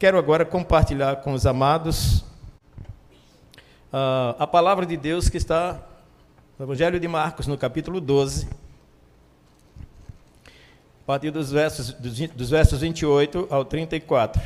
Quero agora compartilhar com os amados uh, a palavra de Deus que está no Evangelho de Marcos, no capítulo 12, a partir dos versos, dos, dos versos 28 ao 34.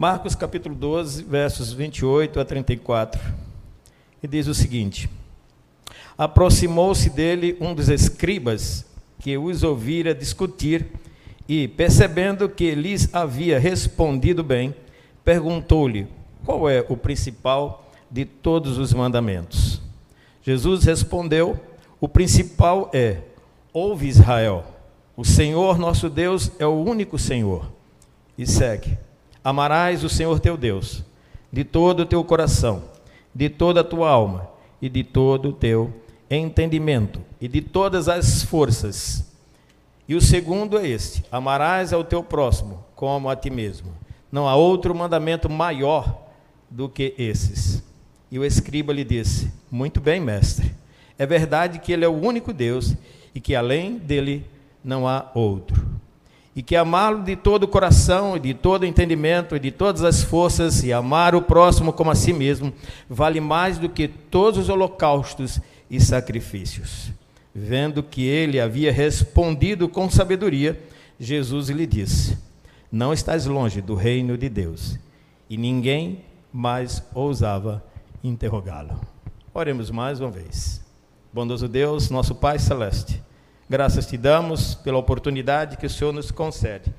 Marcos capítulo 12, versos 28 a 34. E diz o seguinte: Aproximou-se dele um dos escribas que os ouvira discutir e, percebendo que lhes havia respondido bem, perguntou-lhe: Qual é o principal de todos os mandamentos? Jesus respondeu: O principal é: Ouve Israel, o Senhor nosso Deus é o único Senhor. E segue Amarás o Senhor teu Deus de todo o teu coração, de toda a tua alma e de todo o teu entendimento e de todas as forças. E o segundo é este: amarás ao teu próximo como a ti mesmo. Não há outro mandamento maior do que esses. E o escriba lhe disse: Muito bem, mestre. É verdade que ele é o único Deus e que além dele não há outro e que amá-lo de todo o coração, e de todo o entendimento, e de todas as forças, e amar o próximo como a si mesmo, vale mais do que todos os holocaustos e sacrifícios. Vendo que ele havia respondido com sabedoria, Jesus lhe disse: Não estás longe do reino de Deus. E ninguém mais ousava interrogá-lo. Oremos mais uma vez. Bondoso Deus, nosso Pai Celeste Graças te damos pela oportunidade que o Senhor nos concede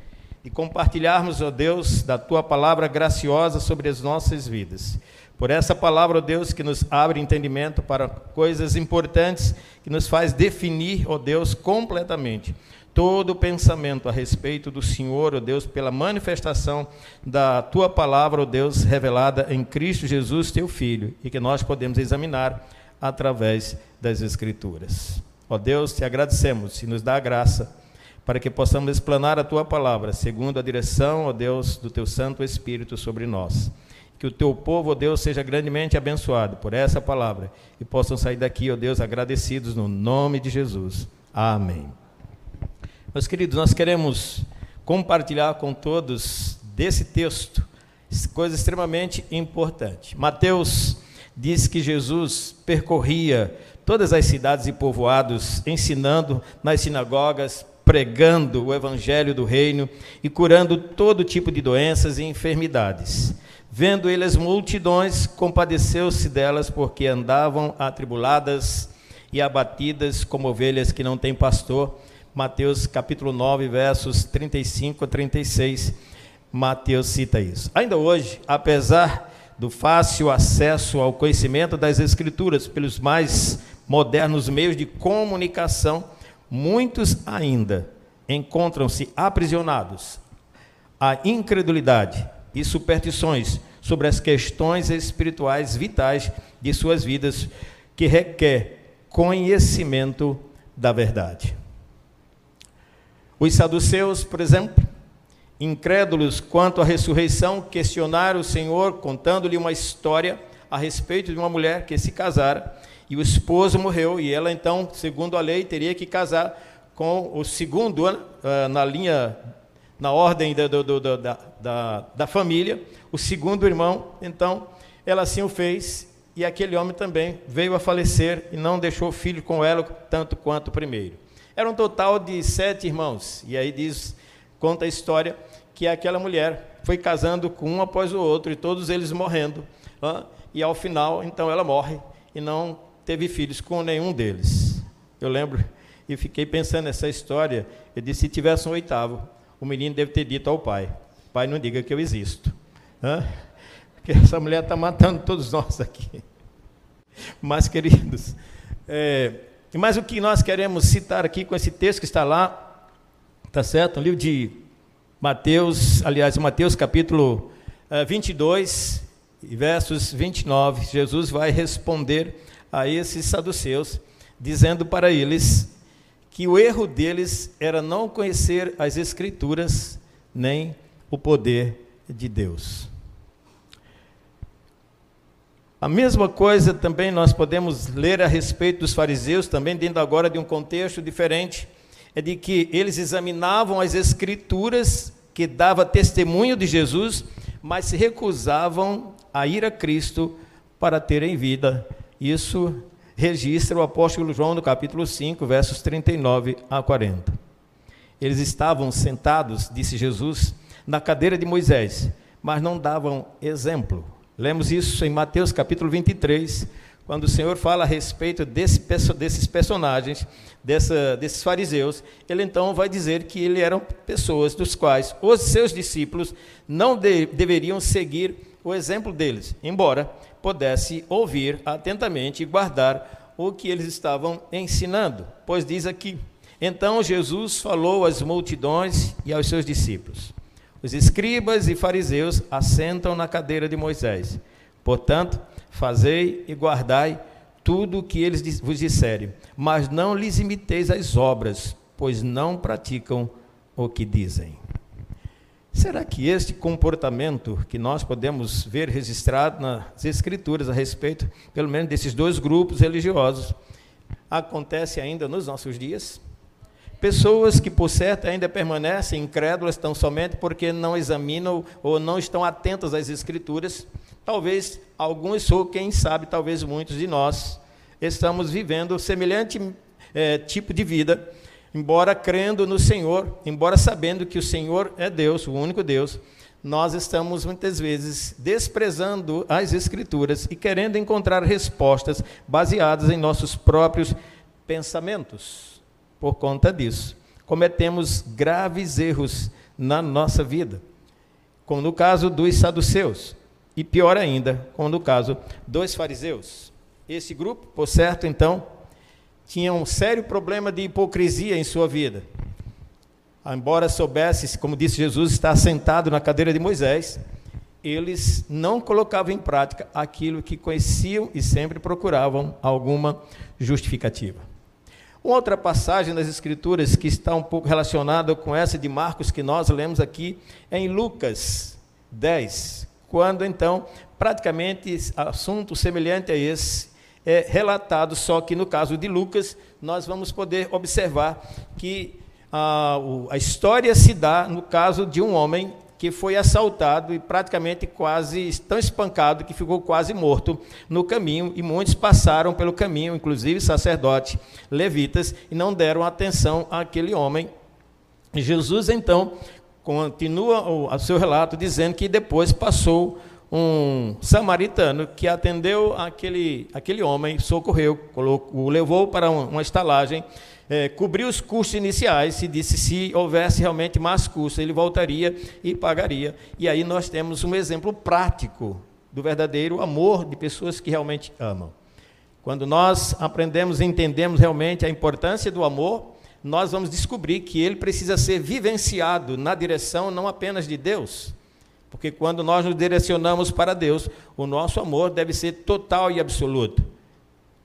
de compartilharmos, ó Deus, da tua palavra graciosa sobre as nossas vidas. Por essa palavra, ó Deus, que nos abre entendimento para coisas importantes, que nos faz definir, ó Deus, completamente todo o pensamento a respeito do Senhor, ó Deus, pela manifestação da tua palavra, ó Deus, revelada em Cristo Jesus, teu Filho, e que nós podemos examinar através das Escrituras. Ó Deus, te agradecemos e nos dá a graça para que possamos explanar a tua palavra, segundo a direção, ó Deus, do teu Santo Espírito sobre nós. Que o teu povo, ó Deus, seja grandemente abençoado por essa palavra e possam sair daqui, ó Deus, agradecidos no nome de Jesus. Amém. Meus queridos, nós queremos compartilhar com todos desse texto coisa extremamente importante. Mateus diz que Jesus percorria todas as cidades e povoados, ensinando nas sinagogas, pregando o evangelho do reino e curando todo tipo de doenças e enfermidades. Vendo ele as multidões, compadeceu-se delas, porque andavam atribuladas e abatidas como ovelhas que não têm pastor. Mateus capítulo 9, versos 35 a 36. Mateus cita isso. Ainda hoje, apesar do fácil acesso ao conhecimento das Escrituras pelos mais modernos meios de comunicação, muitos ainda encontram-se aprisionados à incredulidade e superstições sobre as questões espirituais vitais de suas vidas, que requer conhecimento da verdade. Os saduceus, por exemplo, incrédulos quanto à ressurreição, questionaram o Senhor contando-lhe uma história a respeito de uma mulher que se casara e o esposo morreu, e ela então, segundo a lei, teria que casar com o segundo ah, na linha, na ordem da, da, da, da família, o segundo irmão, então ela assim o fez, e aquele homem também veio a falecer e não deixou filho com ela, tanto quanto o primeiro. Era um total de sete irmãos, e aí diz, conta a história, que aquela mulher foi casando com um após o outro, e todos eles morrendo, e ao final, então ela morre, e não teve filhos com nenhum deles. Eu lembro e fiquei pensando nessa história. Eu disse: se tivesse um oitavo, o menino deve ter dito ao pai: Pai, não diga que eu existo. Porque essa mulher está matando todos nós aqui. Mas, queridos, é, mas o que nós queremos citar aqui com esse texto que está lá, tá certo? No livro de Mateus, aliás, Mateus capítulo 22, é, versos 29, Jesus vai responder a esses saduceus, dizendo para eles que o erro deles era não conhecer as Escrituras nem o poder de Deus. A mesma coisa também nós podemos ler a respeito dos fariseus, também dentro agora de um contexto diferente, é de que eles examinavam as escrituras que dava testemunho de Jesus, mas se recusavam a ir a Cristo para terem vida. Isso registra o apóstolo João no capítulo 5, versos 39 a 40. Eles estavam sentados, disse Jesus, na cadeira de Moisés, mas não davam exemplo. Lemos isso em Mateus capítulo 23, quando o Senhor fala a respeito desse, desses personagens, dessa, desses fariseus, ele então vai dizer que eles eram pessoas dos quais os seus discípulos não de, deveriam seguir o exemplo deles, embora pudesse ouvir atentamente e guardar o que eles estavam ensinando. Pois diz aqui: Então Jesus falou às multidões e aos seus discípulos: Os escribas e fariseus assentam na cadeira de Moisés. Portanto, fazei e guardai tudo o que eles vos disserem, mas não lhes imiteis as obras, pois não praticam o que dizem. Será que este comportamento que nós podemos ver registrado nas Escrituras a respeito, pelo menos, desses dois grupos religiosos, acontece ainda nos nossos dias? Pessoas que, por certo, ainda permanecem incrédulas tão somente porque não examinam ou não estão atentas às Escrituras. Talvez alguns, ou quem sabe, talvez muitos de nós, estamos vivendo semelhante é, tipo de vida embora crendo no Senhor, embora sabendo que o Senhor é Deus, o único Deus, nós estamos muitas vezes desprezando as Escrituras e querendo encontrar respostas baseadas em nossos próprios pensamentos. Por conta disso, cometemos graves erros na nossa vida, como no caso dos saduceus, e pior ainda, como no caso dos fariseus. Esse grupo, por certo, então, tinha um sério problema de hipocrisia em sua vida. Embora soubesse, como disse Jesus, estar sentado na cadeira de Moisés, eles não colocavam em prática aquilo que conheciam e sempre procuravam alguma justificativa. Uma outra passagem das Escrituras que está um pouco relacionada com essa de Marcos que nós lemos aqui é em Lucas 10, quando então, praticamente, assunto semelhante a esse é relatado, só que no caso de Lucas, nós vamos poder observar que a, a história se dá no caso de um homem que foi assaltado e praticamente quase tão espancado que ficou quase morto no caminho, e muitos passaram pelo caminho, inclusive sacerdotes, levitas, e não deram atenção àquele homem. Jesus então continua o seu relato dizendo que depois passou um samaritano que atendeu aquele, aquele homem, socorreu, o levou para uma estalagem, é, cobriu os custos iniciais e disse se houvesse realmente mais custos, ele voltaria e pagaria. E aí nós temos um exemplo prático do verdadeiro amor de pessoas que realmente amam. Quando nós aprendemos e entendemos realmente a importância do amor, nós vamos descobrir que ele precisa ser vivenciado na direção não apenas de Deus, porque quando nós nos direcionamos para Deus, o nosso amor deve ser total e absoluto,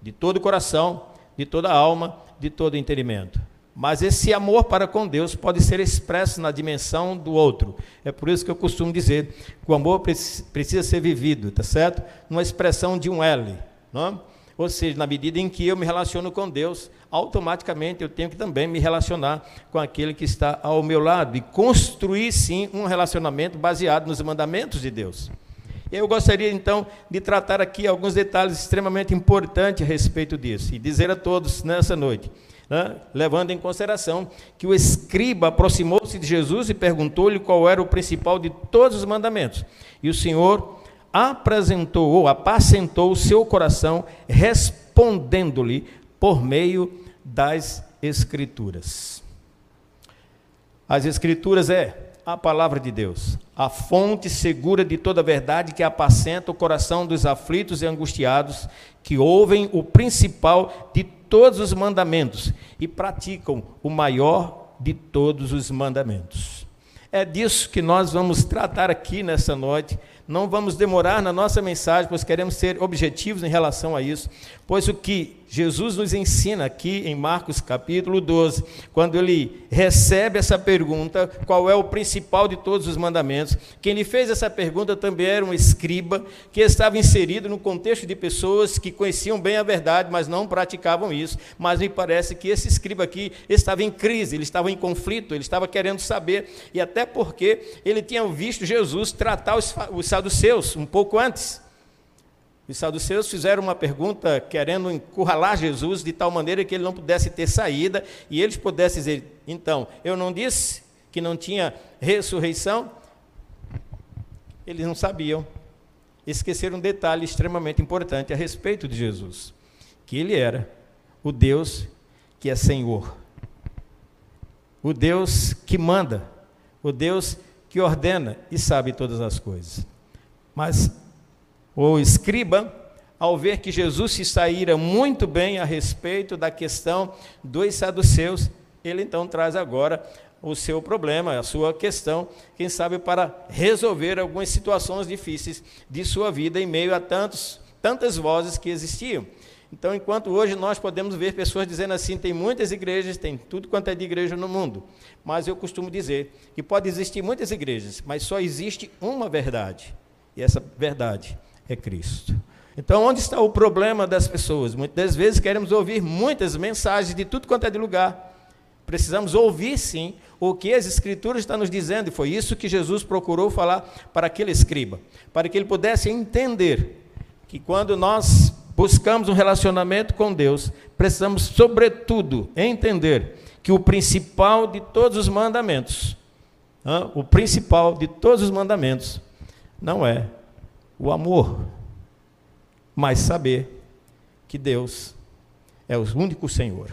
de todo o coração, de toda a alma, de todo o entendimento. Mas esse amor para com Deus pode ser expresso na dimensão do outro. É por isso que eu costumo dizer que o amor precisa ser vivido, tá certo? Numa expressão de um L, não? Ou seja, na medida em que eu me relaciono com Deus, automaticamente eu tenho que também me relacionar com aquele que está ao meu lado e construir sim um relacionamento baseado nos mandamentos de Deus. Eu gostaria então de tratar aqui alguns detalhes extremamente importantes a respeito disso e dizer a todos nessa noite, né, levando em consideração que o escriba aproximou-se de Jesus e perguntou-lhe qual era o principal de todos os mandamentos. E o Senhor apresentou ou apacentou o seu coração, respondendo-lhe por meio das Escrituras. As Escrituras é a palavra de Deus, a fonte segura de toda verdade que apacenta o coração dos aflitos e angustiados, que ouvem o principal de todos os mandamentos e praticam o maior de todos os mandamentos. É disso que nós vamos tratar aqui nessa noite não vamos demorar na nossa mensagem, pois queremos ser objetivos em relação a isso. Pois o que Jesus nos ensina aqui em Marcos capítulo 12, quando ele recebe essa pergunta, qual é o principal de todos os mandamentos? Quem lhe fez essa pergunta também era um escriba que estava inserido no contexto de pessoas que conheciam bem a verdade, mas não praticavam isso. Mas me parece que esse escriba aqui estava em crise, ele estava em conflito, ele estava querendo saber, e até porque ele tinha visto Jesus tratar os, saduceus um pouco antes. Os saduceus fizeram uma pergunta querendo encurralar Jesus de tal maneira que ele não pudesse ter saída e eles pudessem dizer: então, eu não disse que não tinha ressurreição? Eles não sabiam. Esqueceram um detalhe extremamente importante a respeito de Jesus: que ele era o Deus que é Senhor, o Deus que manda, o Deus que ordena e sabe todas as coisas. Mas o escriba, ao ver que Jesus se saíra muito bem a respeito da questão dos saduceus, ele então traz agora o seu problema, a sua questão, quem sabe para resolver algumas situações difíceis de sua vida em meio a tantos, tantas vozes que existiam. Então, enquanto hoje nós podemos ver pessoas dizendo assim, tem muitas igrejas, tem tudo quanto é de igreja no mundo, mas eu costumo dizer que pode existir muitas igrejas, mas só existe uma verdade, e essa verdade é Cristo. Então, onde está o problema das pessoas? Muitas vezes queremos ouvir muitas mensagens de tudo quanto é de lugar. Precisamos ouvir, sim, o que as Escrituras estão nos dizendo, e foi isso que Jesus procurou falar para aquele escriba, para que ele pudesse entender que quando nós buscamos um relacionamento com Deus, precisamos, sobretudo, entender que o principal de todos os mandamentos, o principal de todos os mandamentos, não é o amor, mas saber que Deus é o único Senhor.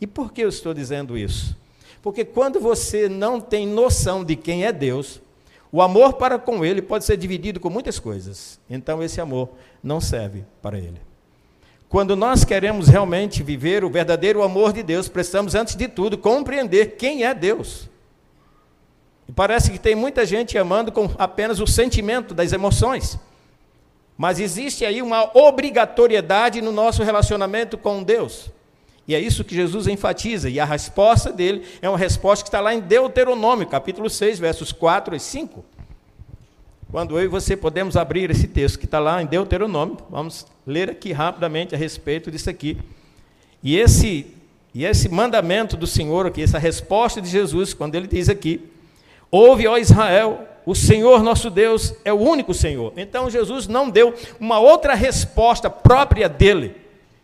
E por que eu estou dizendo isso? Porque quando você não tem noção de quem é Deus, o amor para com Ele pode ser dividido com muitas coisas. Então esse amor não serve para Ele. Quando nós queremos realmente viver o verdadeiro amor de Deus, precisamos, antes de tudo, compreender quem é Deus. E parece que tem muita gente amando com apenas o sentimento das emoções. Mas existe aí uma obrigatoriedade no nosso relacionamento com Deus. E é isso que Jesus enfatiza. E a resposta dele é uma resposta que está lá em Deuteronômio, capítulo 6, versos 4 e 5. Quando eu e você podemos abrir esse texto que está lá em Deuteronômio, vamos ler aqui rapidamente a respeito disso aqui. E esse, e esse mandamento do Senhor aqui, essa resposta de Jesus, quando ele diz aqui, Ouve, ó Israel, o Senhor nosso Deus é o único Senhor. Então Jesus não deu uma outra resposta própria dele,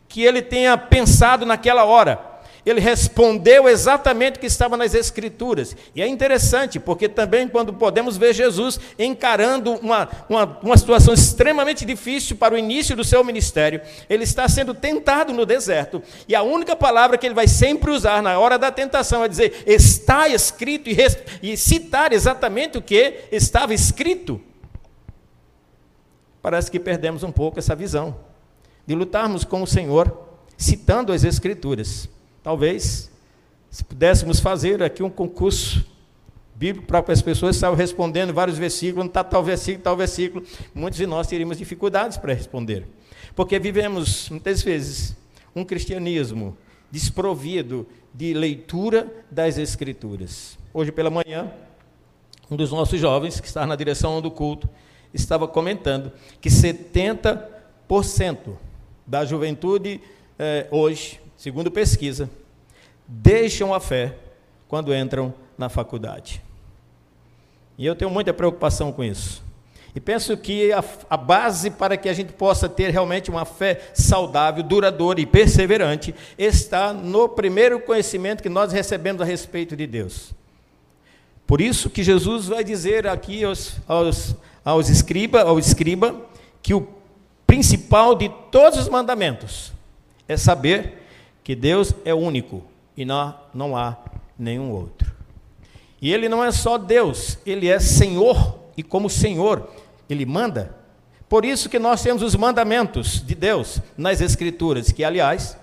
que ele tenha pensado naquela hora ele respondeu exatamente o que estava nas Escrituras. E é interessante, porque também quando podemos ver Jesus encarando uma, uma, uma situação extremamente difícil para o início do seu ministério, ele está sendo tentado no deserto, e a única palavra que ele vai sempre usar na hora da tentação é dizer, está escrito, e, e citar exatamente o que estava escrito. Parece que perdemos um pouco essa visão de lutarmos com o Senhor, citando as Escrituras. Talvez, se pudéssemos fazer aqui um concurso bíblico para as pessoas estavam respondendo vários versículos, não está tal versículo, tal versículo, muitos de nós teríamos dificuldades para responder. Porque vivemos, muitas vezes, um cristianismo desprovido de leitura das Escrituras. Hoje pela manhã, um dos nossos jovens, que está na direção do culto, estava comentando que 70% da juventude eh, hoje segundo pesquisa, deixam a fé quando entram na faculdade. E eu tenho muita preocupação com isso. E penso que a, a, base para que a gente possa ter realmente uma fé saudável, duradoura e perseverante está no primeiro conhecimento que nós recebemos a respeito de Deus. Por isso que Jesus vai dizer aqui aos, aos, aos escriba, ao escriba que o principal de todos os mandamentos é saber que Deus é único e não, não há nenhum outro. E Ele não é só Deus, Ele é Senhor, e como Senhor, Ele manda. Por isso que nós temos os mandamentos de Deus nas Escrituras, que, aliás,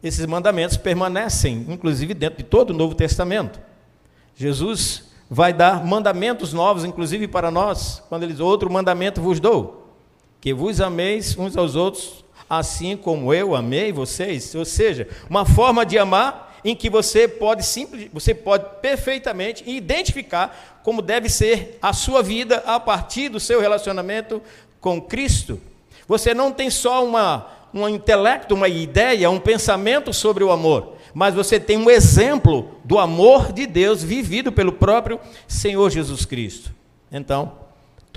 esses mandamentos permanecem, inclusive, dentro de todo o Novo Testamento. Jesus vai dar mandamentos novos, inclusive para nós, quando ele diz: Outro mandamento vos dou, que vos ameis uns aos outros, assim como eu amei vocês. Ou seja, uma forma de amar em que você pode simples, você pode perfeitamente identificar como deve ser a sua vida a partir do seu relacionamento com Cristo. Você não tem só uma, um intelecto, uma ideia, um pensamento sobre o amor, mas você tem um exemplo do amor de Deus vivido pelo próprio Senhor Jesus Cristo. Então,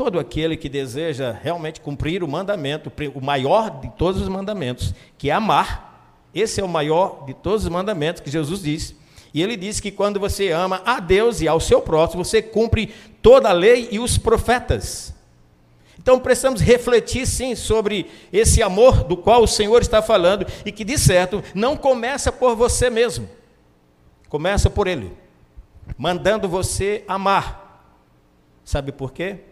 todo aquele que deseja realmente cumprir o mandamento, o maior de todos os mandamentos, que é amar, esse é o maior de todos os mandamentos que Jesus disse. E ele disse que quando você ama a Deus e ao seu próximo, você cumpre toda a lei e os profetas. Então precisamos refletir sim sobre esse amor do qual o Senhor está falando e que de certo não começa por você mesmo. Começa por ele, mandando você amar. Sabe por quê?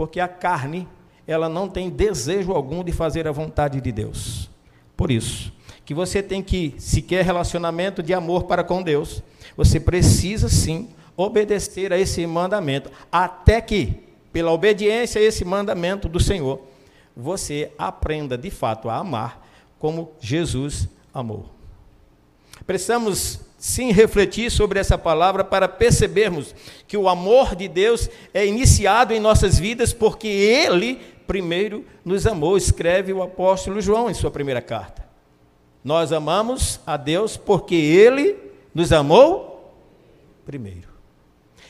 Porque a carne, ela não tem desejo algum de fazer a vontade de Deus. Por isso, que você tem que, se quer relacionamento de amor para com Deus, você precisa sim obedecer a esse mandamento, até que, pela obediência a esse mandamento do Senhor, você aprenda de fato a amar como Jesus amou. Precisamos sim refletir sobre essa palavra para percebermos que o amor de Deus é iniciado em nossas vidas porque Ele primeiro nos amou, escreve o apóstolo João em sua primeira carta. Nós amamos a Deus porque Ele nos amou primeiro.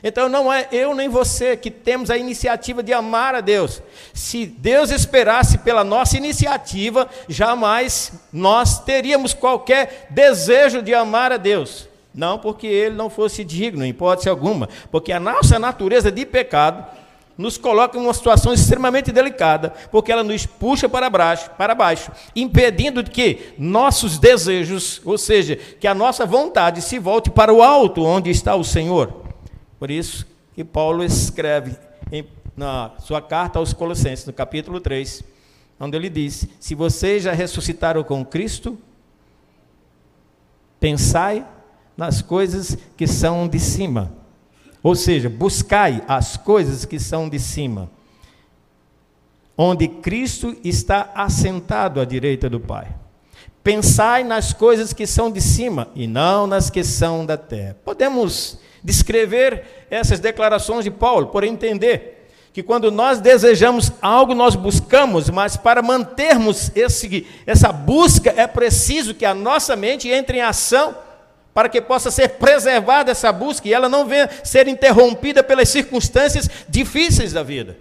Então não é eu nem você que temos a iniciativa de amar a Deus. Se Deus esperasse pela nossa iniciativa, jamais nós teríamos qualquer desejo de amar a Deus. Não porque ele não fosse digno, em hipótese alguma, porque a nossa natureza de pecado nos coloca em uma situação extremamente delicada, porque ela nos puxa para baixo, para baixo, impedindo que nossos desejos, ou seja, que a nossa vontade se volte para o alto, onde está o Senhor. Por isso que Paulo escreve em, na sua carta aos Colossenses, no capítulo 3, onde ele diz: Se vocês já ressuscitaram com Cristo, pensai nas coisas que são de cima ou seja, buscai as coisas que são de cima, onde Cristo está assentado à direita do Pai. Pensai nas coisas que são de cima e não nas que são da terra. Podemos descrever essas declarações de Paulo por entender que quando nós desejamos algo, nós buscamos, mas para mantermos esse, essa busca é preciso que a nossa mente entre em ação para que possa ser preservada essa busca e ela não venha ser interrompida pelas circunstâncias difíceis da vida.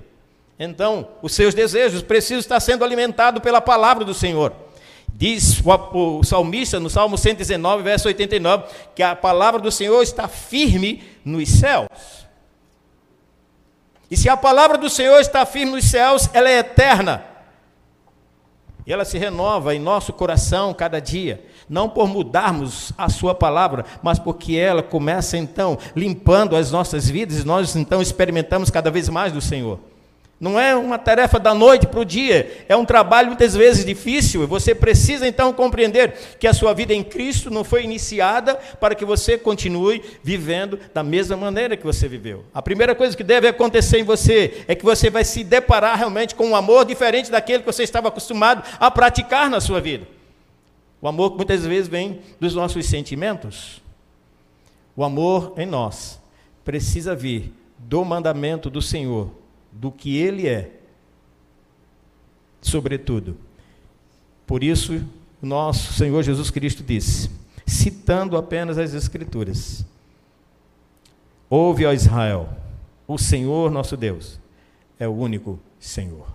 Então, os seus desejos precisam estar sendo alimentados pela palavra do Senhor. Diz o salmista no Salmo 119, verso 89, que a palavra do Senhor está firme nos céus. E se a palavra do Senhor está firme nos céus, ela é eterna. E ela se renova em nosso coração cada dia não por mudarmos a Sua palavra, mas porque ela começa então limpando as nossas vidas e nós então experimentamos cada vez mais do Senhor. Não é uma tarefa da noite para o dia, é um trabalho muitas vezes difícil, e você precisa então compreender que a sua vida em Cristo não foi iniciada para que você continue vivendo da mesma maneira que você viveu. A primeira coisa que deve acontecer em você é que você vai se deparar realmente com um amor diferente daquele que você estava acostumado a praticar na sua vida. O amor que muitas vezes vem dos nossos sentimentos. O amor em nós precisa vir do mandamento do Senhor, do que Ele é, sobretudo. Por isso, nosso Senhor Jesus Cristo disse, citando apenas as Escrituras: Ouve, ó Israel, o Senhor nosso Deus é o único Senhor.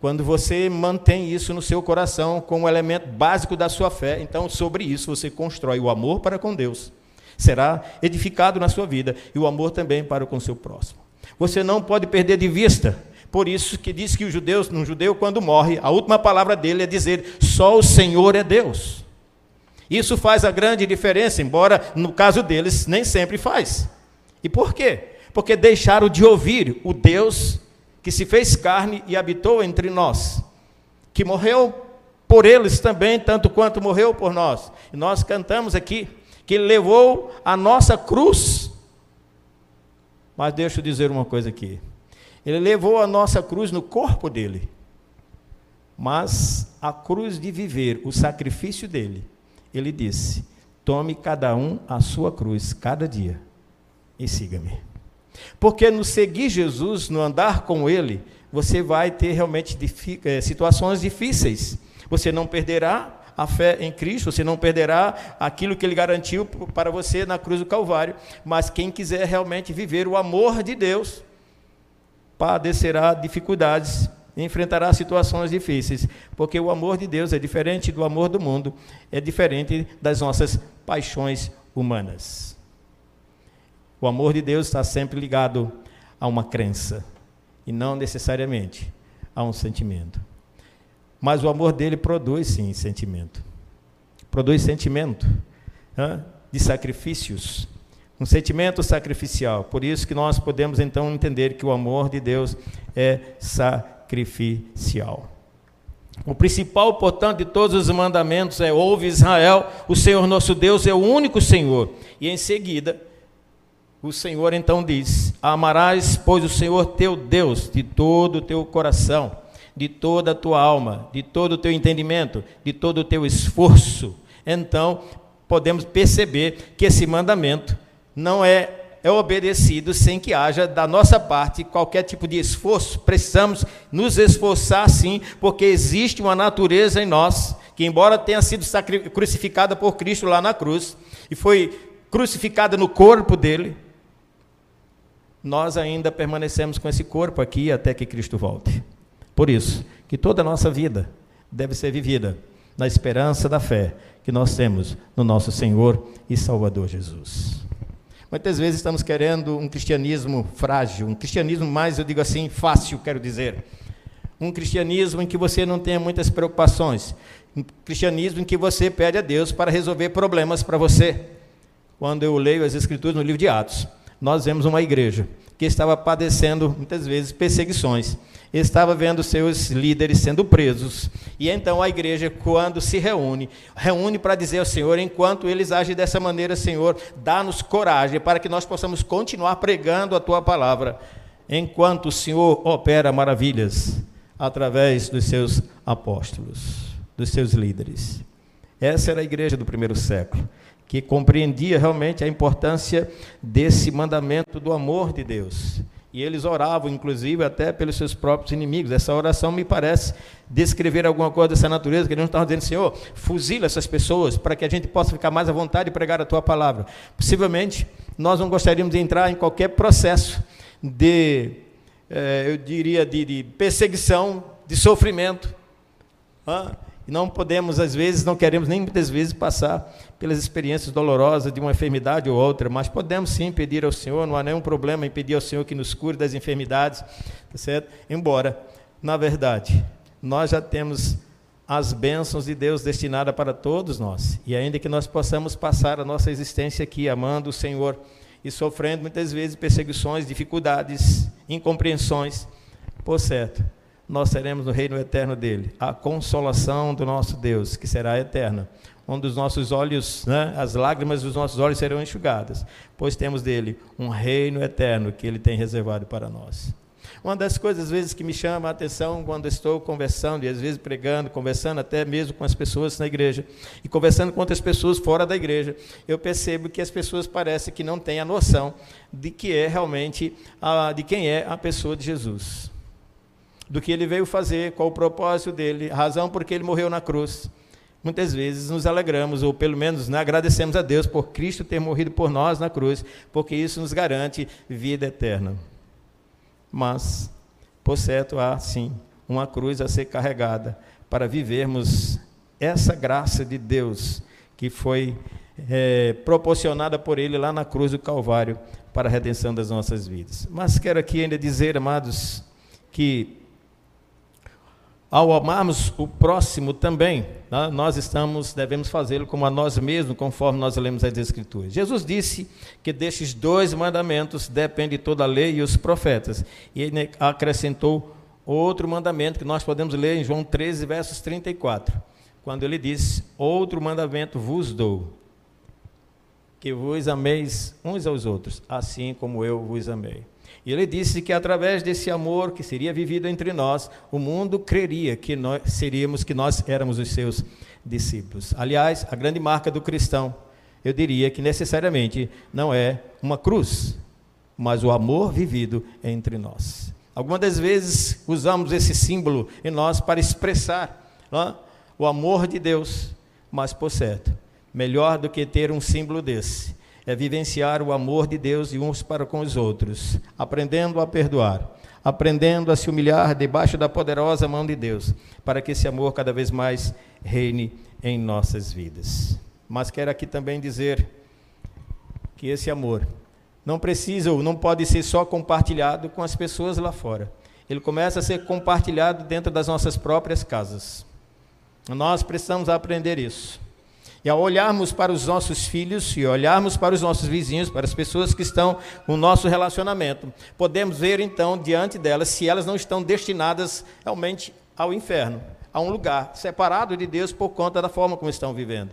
Quando você mantém isso no seu coração como elemento básico da sua fé, então sobre isso você constrói o amor para com Deus. Será edificado na sua vida e o amor também para com o seu próximo. Você não pode perder de vista. Por isso que diz que o judeu, um judeu quando morre, a última palavra dele é dizer: só o Senhor é Deus. Isso faz a grande diferença, embora no caso deles nem sempre faz. E por quê? Porque deixaram de ouvir o Deus que se fez carne e habitou entre nós, que morreu por eles também, tanto quanto morreu por nós. E nós cantamos aqui que levou a nossa cruz. Mas deixa eu dizer uma coisa aqui. Ele levou a nossa cruz no corpo dele. Mas a cruz de viver, o sacrifício dele, ele disse: tome cada um a sua cruz cada dia e siga-me. Porque no seguir Jesus, no andar com ele, você vai ter realmente eh, situações difíceis. Você não perderá a fé em Cristo, você não perderá aquilo que ele garantiu para você na cruz do Calvário, mas quem quiser realmente viver o amor de Deus, padecerá dificuldades, enfrentará situações difíceis, porque o amor de Deus é diferente do amor do mundo, é diferente das nossas paixões humanas. O amor de Deus está sempre ligado a uma crença e não necessariamente a um sentimento. Mas o amor dele produz sim sentimento. Produz sentimento de sacrifícios. Um sentimento sacrificial. Por isso que nós podemos então entender que o amor de Deus é sacrificial. O principal, portanto, de todos os mandamentos é: ouve Israel, o Senhor nosso Deus é o único Senhor. E em seguida, o Senhor então diz: Amarás, pois, o Senhor teu Deus de todo o teu coração de toda a tua alma, de todo o teu entendimento, de todo o teu esforço. Então, podemos perceber que esse mandamento não é, é obedecido sem que haja da nossa parte qualquer tipo de esforço. Precisamos nos esforçar sim, porque existe uma natureza em nós que, embora tenha sido crucificada por Cristo lá na cruz, e foi crucificada no corpo dele, nós ainda permanecemos com esse corpo aqui até que Cristo volte. Por isso, que toda a nossa vida deve ser vivida na esperança da fé que nós temos no nosso Senhor e Salvador Jesus. Muitas vezes estamos querendo um cristianismo frágil, um cristianismo mais, eu digo assim, fácil, quero dizer. Um cristianismo em que você não tenha muitas preocupações. Um cristianismo em que você pede a Deus para resolver problemas para você. Quando eu leio as Escrituras no livro de Atos, nós vemos uma igreja que estava padecendo muitas vezes perseguições estava vendo seus líderes sendo presos. E então a igreja, quando se reúne, reúne para dizer ao Senhor, enquanto eles agem dessa maneira, Senhor, dá-nos coragem para que nós possamos continuar pregando a tua palavra, enquanto o Senhor opera maravilhas através dos seus apóstolos, dos seus líderes. Essa era a igreja do primeiro século, que compreendia realmente a importância desse mandamento do amor de Deus e eles oravam, inclusive, até pelos seus próprios inimigos. Essa oração me parece descrever alguma coisa dessa natureza, que eles não estavam dizendo, Senhor, fuzila essas pessoas para que a gente possa ficar mais à vontade de pregar a tua palavra. Possivelmente, nós não gostaríamos de entrar em qualquer processo de, eh, eu diria, de, de, perseguição, de sofrimento. Ah, e não podemos, às vezes, não queremos nem muitas vezes passar pelas experiências dolorosas de uma enfermidade ou outra, mas podemos sim pedir ao Senhor, não há nenhum problema em pedir ao Senhor que nos cure das enfermidades, tá certo? Embora, na verdade, nós já temos as bênçãos de Deus destinadas para todos nós, e ainda que nós possamos passar a nossa existência aqui amando o Senhor e sofrendo muitas vezes perseguições, dificuldades, incompreensões, por certo, nós seremos no reino eterno dele, a consolação do nosso Deus, que será eterna, onde os nossos olhos, né, as lágrimas dos nossos olhos serão enxugadas, pois temos dele um reino eterno que ele tem reservado para nós. Uma das coisas, às vezes, que me chama a atenção quando estou conversando, e às vezes pregando, conversando até mesmo com as pessoas na igreja, e conversando com outras pessoas fora da igreja, eu percebo que as pessoas parecem que não têm a noção de que é realmente, a, de quem é a pessoa de Jesus do que ele veio fazer, qual o propósito dele, a razão por que ele morreu na cruz. Muitas vezes nos alegramos, ou pelo menos né, agradecemos a Deus por Cristo ter morrido por nós na cruz, porque isso nos garante vida eterna. Mas, por certo, há sim uma cruz a ser carregada para vivermos essa graça de Deus que foi é, proporcionada por Ele lá na cruz do Calvário para a redenção das nossas vidas. Mas quero aqui ainda dizer, amados, que ao amarmos o próximo também, né, nós estamos, devemos fazê-lo como a nós mesmos, conforme nós lemos as Escrituras. Jesus disse que destes dois mandamentos depende toda a lei e os profetas. E ele acrescentou outro mandamento que nós podemos ler em João 13, versos 34, quando ele diz: Outro mandamento vos dou, que vos ameis uns aos outros, assim como eu vos amei. E ele disse que através desse amor que seria vivido entre nós, o mundo creria que nós seríamos que nós éramos os seus discípulos. Aliás, a grande marca do cristão, eu diria que necessariamente não é uma cruz, mas o amor vivido entre nós. Algumas das vezes usamos esse símbolo em nós para expressar é? o amor de Deus, mas por certo, melhor do que ter um símbolo desse é vivenciar o amor de Deus e uns para com os outros, aprendendo a perdoar, aprendendo a se humilhar debaixo da poderosa mão de Deus, para que esse amor cada vez mais reine em nossas vidas. Mas quero aqui também dizer que esse amor não precisa ou não pode ser só compartilhado com as pessoas lá fora. Ele começa a ser compartilhado dentro das nossas próprias casas. Nós precisamos aprender isso. E ao olharmos para os nossos filhos e olharmos para os nossos vizinhos, para as pessoas que estão no nosso relacionamento, podemos ver então diante delas se elas não estão destinadas realmente ao inferno, a um lugar separado de Deus por conta da forma como estão vivendo.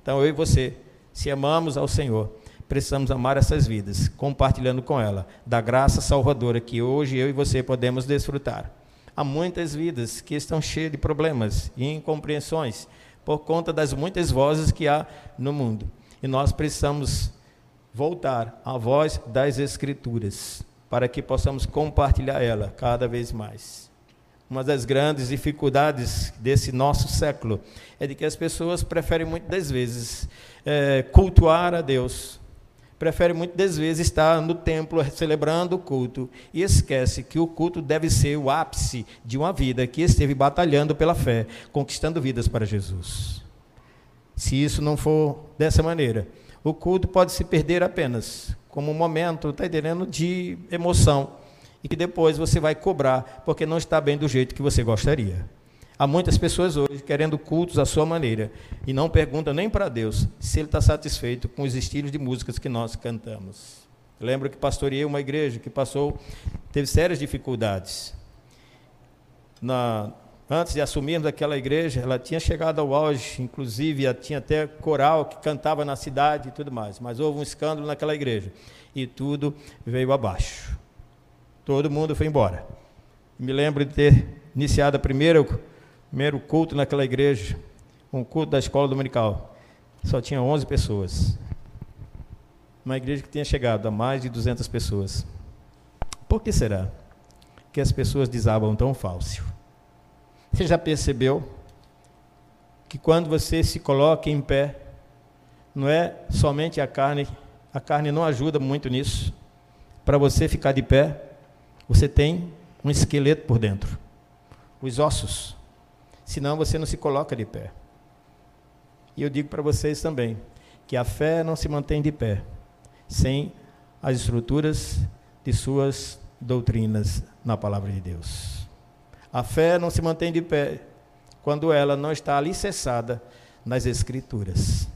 Então eu e você, se amamos ao Senhor, precisamos amar essas vidas, compartilhando com ela da graça salvadora que hoje eu e você podemos desfrutar. Há muitas vidas que estão cheias de problemas e incompreensões por conta das muitas vozes que há no mundo. E nós precisamos voltar à voz das Escrituras, para que possamos compartilhar ela cada vez mais. Uma das grandes dificuldades desse nosso século é de que as pessoas preferem muitas vezes é, cultuar a Deus prefere muitas vezes estar no templo celebrando o culto e esquece que o culto deve ser o ápice de uma vida que esteve batalhando pela fé, conquistando vidas para Jesus. Se isso não for dessa maneira, o culto pode se perder apenas como um momento, está entendendo, de emoção e que depois você vai cobrar porque não está bem do jeito que você gostaria. Há muitas pessoas hoje querendo cultos à sua maneira e não perguntam nem para Deus se Ele está satisfeito com os estilos de músicas que nós cantamos. lembro que pastoreei uma igreja que passou, teve sérias dificuldades. Na, antes de assumirmos aquela igreja, ela tinha chegado ao auge, inclusive tinha até coral que cantava na cidade e tudo mais. Mas houve um escândalo naquela igreja e tudo veio abaixo. Todo mundo foi embora. Me lembro de ter iniciado a primeira primeiro culto naquela igreja, um culto da escola dominical. Só tinha 11 pessoas. Uma igreja que tinha chegado a mais de 200 pessoas. Por que será que as pessoas desabam tão fácil? Você já percebeu que quando você se coloca em pé, não é somente a carne, a carne não ajuda muito nisso. Para você ficar de pé, você tem um esqueleto por dentro. Os ossos senão você não se coloca de pé. E eu digo para vocês também que a fé não se mantém de pé sem as estruturas de suas doutrinas na palavra de Deus. A fé não se mantém de pé quando ela não está alicerçada nas Escrituras.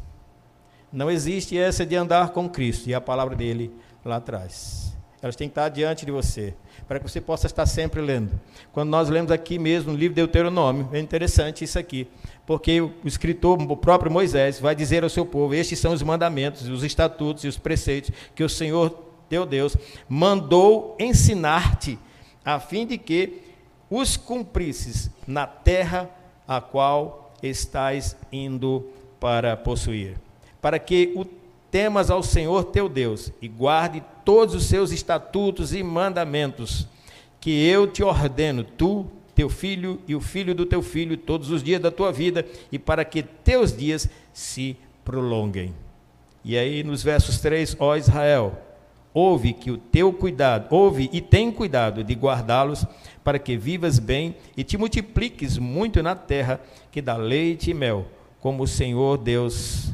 Não existe essa de andar com Cristo e a palavra dele lá atrás. Elas têm que estar diante de você para que você possa estar sempre lendo. Quando nós lemos aqui mesmo no livro de Deuteronômio, é interessante isso aqui, porque o escritor, o próprio Moisés, vai dizer ao seu povo: estes são os mandamentos, os estatutos e os preceitos que o Senhor teu Deus mandou ensinar-te, a fim de que os cumprisses na terra a qual estás indo para possuir, para que o temas ao Senhor teu Deus e guarde todos os seus estatutos e mandamentos que eu te ordeno, tu, teu filho e o filho do teu filho, todos os dias da tua vida, e para que teus dias se prolonguem. E aí nos versos 3, ó Israel, ouve que o teu cuidado, ouve e tem cuidado de guardá-los, para que vivas bem e te multipliques muito na terra que dá leite e mel, como o Senhor Deus,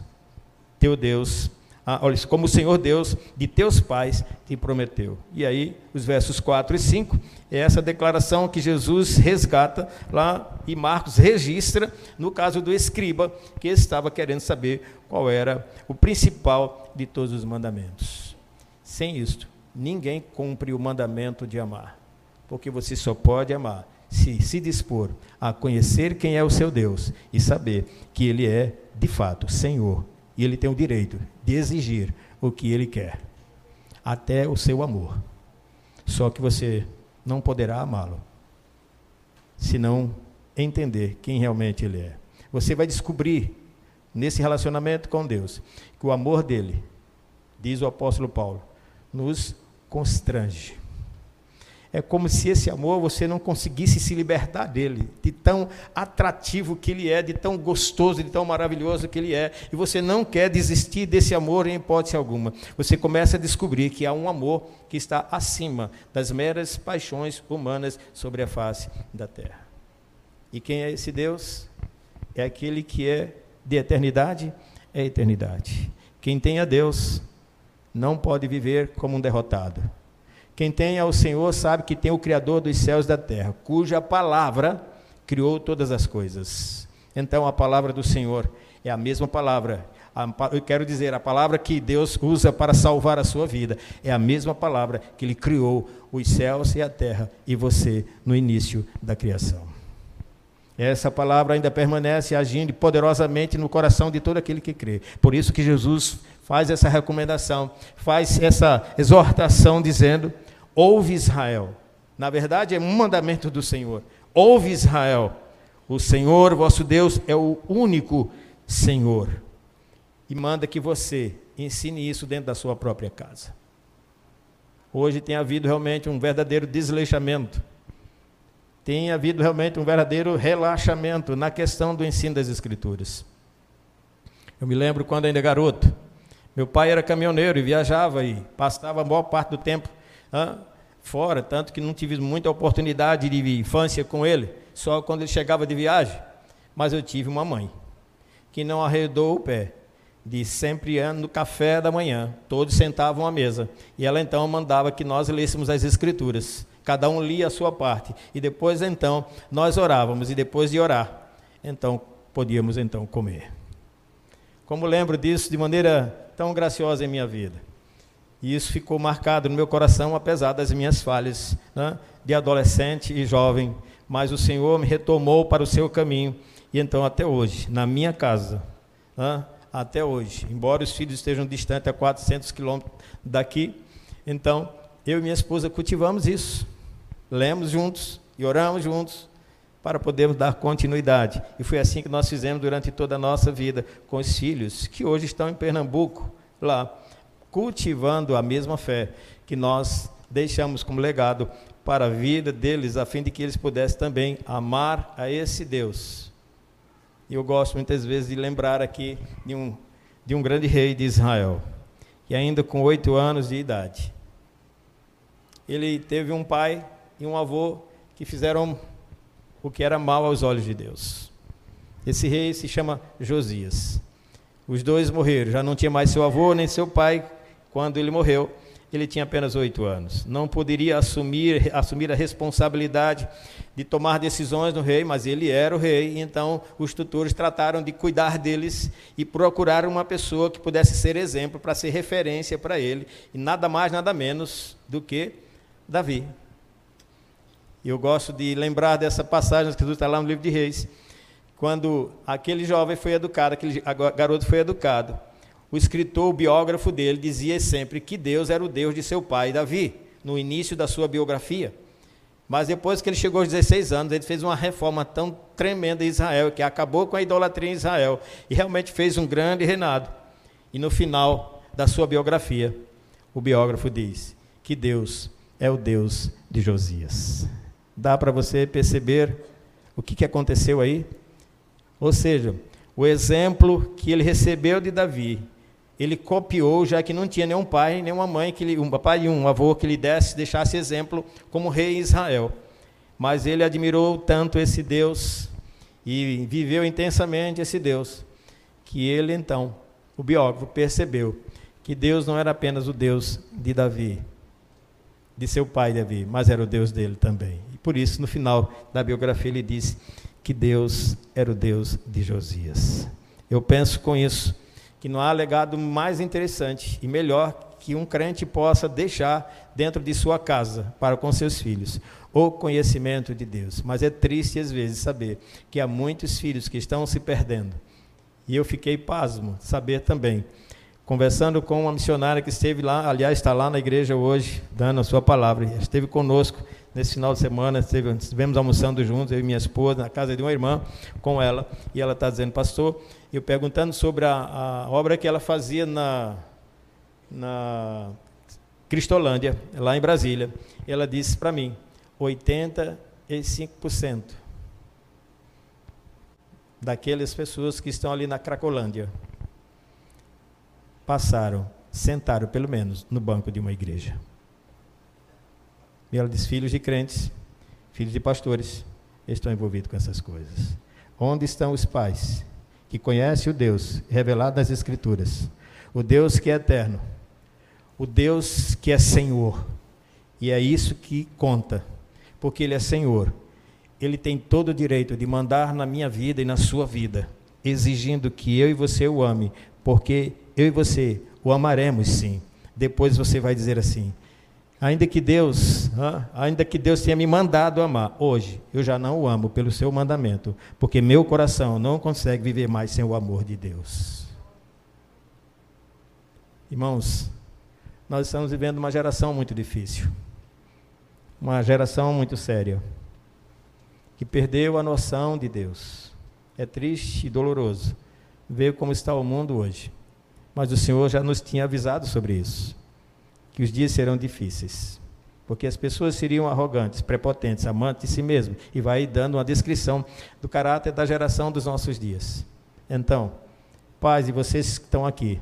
teu Deus, ah, olha, como o Senhor Deus de teus pais te prometeu. E aí, os versos 4 e 5, é essa declaração que Jesus resgata lá e Marcos registra no caso do escriba, que estava querendo saber qual era o principal de todos os mandamentos. Sem isto, ninguém cumpre o mandamento de amar, porque você só pode amar se se dispor a conhecer quem é o seu Deus e saber que Ele é, de fato, Senhor e ele tem o direito de exigir o que ele quer, até o seu amor. Só que você não poderá amá-lo se não entender quem realmente ele é. Você vai descobrir nesse relacionamento com Deus que o amor dele, diz o apóstolo Paulo, nos constrange. É como se esse amor você não conseguisse se libertar dele, de tão atrativo que ele é, de tão gostoso, de tão maravilhoso que ele é, e você não quer desistir desse amor em hipótese alguma. Você começa a descobrir que há um amor que está acima das meras paixões humanas sobre a face da terra. E quem é esse Deus? É aquele que é de eternidade, é eternidade. Quem tem a Deus não pode viver como um derrotado quem tem ao Senhor sabe que tem o Criador dos céus e da terra, cuja palavra criou todas as coisas. Então a palavra do Senhor é a mesma palavra. Eu quero dizer, a palavra que Deus usa para salvar a sua vida é a mesma palavra que Ele criou os céus e a terra e você no início da criação. Essa palavra ainda permanece agindo poderosamente no coração de todo aquele que crê. Por isso que Jesus faz essa recomendação, faz essa exortação dizendo: Ouve Israel. Na verdade, é um mandamento do Senhor. Ouve Israel. O Senhor, vosso Deus, é o único Senhor. E manda que você ensine isso dentro da sua própria casa. Hoje tem havido realmente um verdadeiro desleixamento. Tem havido realmente um verdadeiro relaxamento na questão do ensino das Escrituras. Eu me lembro quando ainda garoto, meu pai era caminhoneiro e viajava e passava a maior parte do tempo fora, tanto que não tive muita oportunidade de infância com ele, só quando ele chegava de viagem. Mas eu tive uma mãe que não arredou o pé, de sempre no café da manhã, todos sentavam à mesa, e ela então mandava que nós lêssemos as escrituras. Cada um lia a sua parte, e depois então nós orávamos, e depois de orar, então podíamos então comer. Como lembro disso de maneira tão graciosa em minha vida. E isso ficou marcado no meu coração, apesar das minhas falhas né, de adolescente e jovem. Mas o Senhor me retomou para o seu caminho. E então, até hoje, na minha casa, né, até hoje, embora os filhos estejam distantes a 400 quilômetros daqui, então, eu e minha esposa cultivamos isso. Lemos juntos e oramos juntos para podermos dar continuidade. E foi assim que nós fizemos durante toda a nossa vida com os filhos, que hoje estão em Pernambuco, lá cultivando a mesma fé que nós deixamos como legado para a vida deles, a fim de que eles pudessem também amar a esse Deus. E eu gosto muitas vezes de lembrar aqui de um, de um grande rei de Israel, que ainda com oito anos de idade, ele teve um pai e um avô que fizeram o que era mal aos olhos de Deus. Esse rei se chama Josias. Os dois morreram, já não tinha mais seu avô nem seu pai quando ele morreu, ele tinha apenas oito anos. Não poderia assumir, assumir a responsabilidade de tomar decisões no rei, mas ele era o rei, então os tutores trataram de cuidar deles e procurar uma pessoa que pudesse ser exemplo, para ser referência para ele, e nada mais, nada menos do que Davi. Eu gosto de lembrar dessa passagem que está lá no livro de Reis, quando aquele jovem foi educado, aquele garoto foi educado, o escritor, o biógrafo dele, dizia sempre que Deus era o Deus de seu pai Davi, no início da sua biografia. Mas depois que ele chegou aos 16 anos, ele fez uma reforma tão tremenda em Israel, que acabou com a idolatria em Israel, e realmente fez um grande reinado. E no final da sua biografia, o biógrafo diz que Deus é o Deus de Josias. Dá para você perceber o que, que aconteceu aí? Ou seja, o exemplo que ele recebeu de Davi ele copiou, já que não tinha nenhum pai, nenhuma mãe, que lhe, um pai e um avô que lhe desse, deixasse exemplo como rei Israel. Mas ele admirou tanto esse Deus e viveu intensamente esse Deus, que ele então, o biógrafo, percebeu que Deus não era apenas o Deus de Davi, de seu pai Davi, mas era o Deus dele também. E por isso, no final da biografia, ele disse que Deus era o Deus de Josias. Eu penso com isso que não há legado mais interessante e melhor que um crente possa deixar dentro de sua casa para com seus filhos o conhecimento de Deus. Mas é triste às vezes saber que há muitos filhos que estão se perdendo. E eu fiquei pasmo saber também conversando com uma missionária que esteve lá, aliás, está lá na igreja hoje, dando a sua palavra. Esteve conosco nesse final de semana, estivemos almoçando juntos, eu e minha esposa, na casa de uma irmã, com ela, e ela está dizendo, pastor, eu perguntando sobre a, a obra que ela fazia na, na Cristolândia, lá em Brasília. Ela disse para mim: 85% daquelas pessoas que estão ali na Cracolândia passaram, sentaram pelo menos no banco de uma igreja. E ela diz: filhos de crentes, filhos de pastores, estão envolvidos com essas coisas. Onde estão os pais que conhecem o Deus revelado nas Escrituras, o Deus que é eterno, o Deus que é Senhor? E é isso que conta, porque Ele é Senhor. Ele tem todo o direito de mandar na minha vida e na sua vida, exigindo que eu e você o ame, porque eu e você o amaremos sim. Depois você vai dizer assim: ainda que Deus, ainda que Deus tenha me mandado amar, hoje eu já não o amo pelo seu mandamento, porque meu coração não consegue viver mais sem o amor de Deus. Irmãos, nós estamos vivendo uma geração muito difícil uma geração muito séria, que perdeu a noção de Deus. É triste e doloroso ver como está o mundo hoje. Mas o Senhor já nos tinha avisado sobre isso, que os dias serão difíceis, porque as pessoas seriam arrogantes, prepotentes, amantes de si mesmo, e vai dando uma descrição do caráter da geração dos nossos dias. Então, pais e vocês que estão aqui,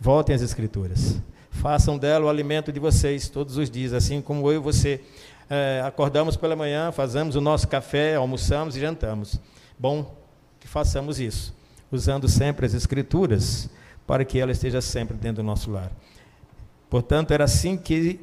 voltem às Escrituras. Façam dela o alimento de vocês todos os dias, assim como eu e você é, acordamos pela manhã, fazemos o nosso café, almoçamos e jantamos. Bom que façamos isso, usando sempre as Escrituras, para que ela esteja sempre dentro do nosso lar. Portanto, era assim que